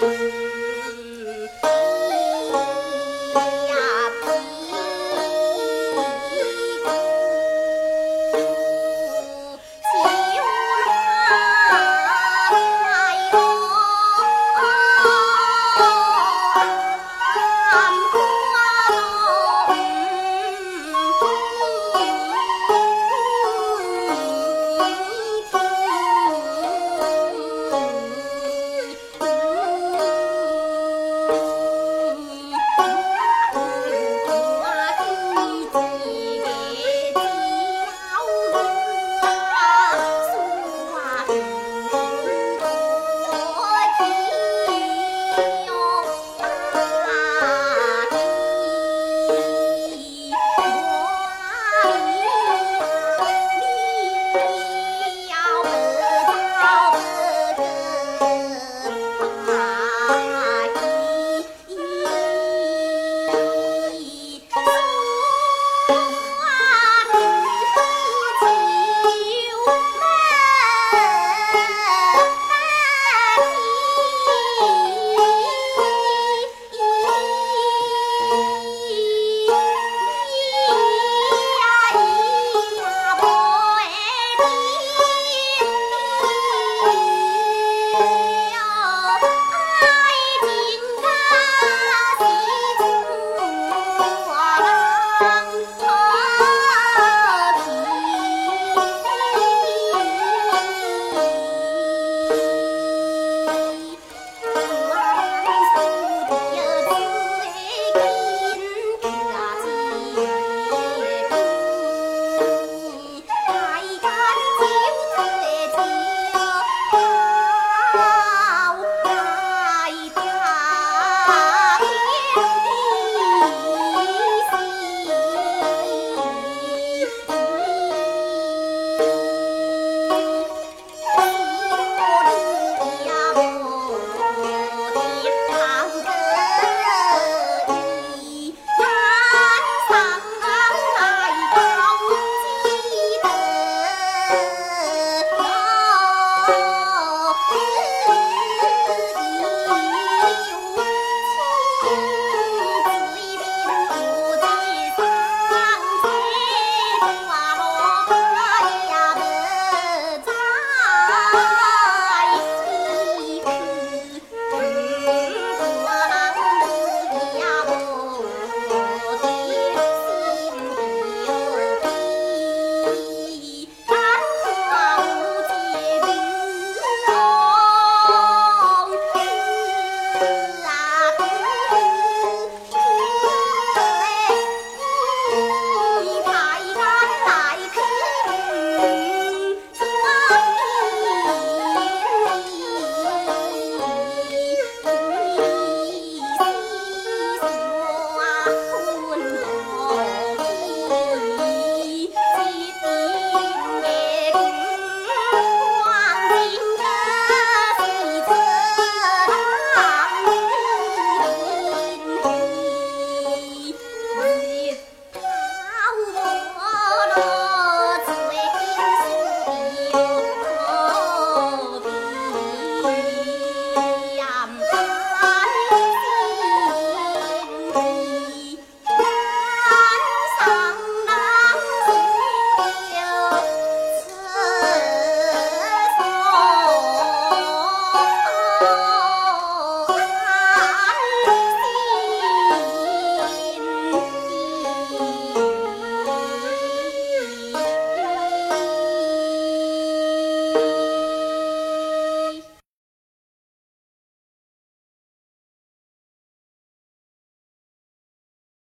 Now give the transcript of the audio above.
Música